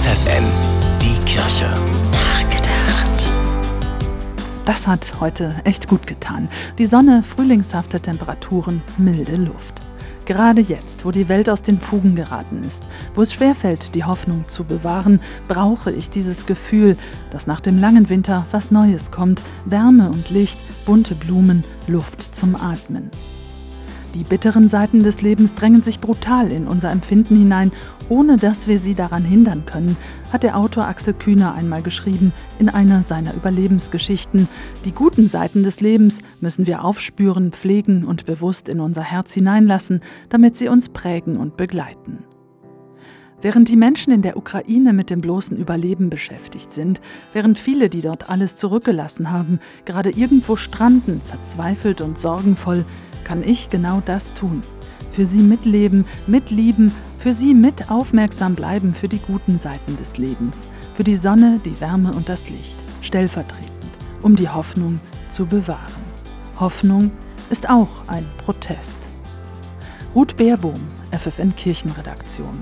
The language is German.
FFN, die Kirche. Nachgedacht. Das hat heute echt gut getan. Die Sonne, frühlingshafte Temperaturen, milde Luft. Gerade jetzt, wo die Welt aus den Fugen geraten ist, wo es schwerfällt, die Hoffnung zu bewahren, brauche ich dieses Gefühl, dass nach dem langen Winter was Neues kommt, Wärme und Licht, bunte Blumen, Luft zum Atmen. Die bitteren Seiten des Lebens drängen sich brutal in unser Empfinden hinein, ohne dass wir sie daran hindern können, hat der Autor Axel Kühner einmal geschrieben in einer seiner Überlebensgeschichten. Die guten Seiten des Lebens müssen wir aufspüren, pflegen und bewusst in unser Herz hineinlassen, damit sie uns prägen und begleiten. Während die Menschen in der Ukraine mit dem bloßen Überleben beschäftigt sind, während viele, die dort alles zurückgelassen haben, gerade irgendwo stranden, verzweifelt und sorgenvoll, kann ich genau das tun. Für sie mitleben, mitlieben, für sie mit aufmerksam bleiben für die guten Seiten des Lebens, für die Sonne, die Wärme und das Licht, stellvertretend, um die Hoffnung zu bewahren. Hoffnung ist auch ein Protest. Ruth Beerbohm, FFN Kirchenredaktion.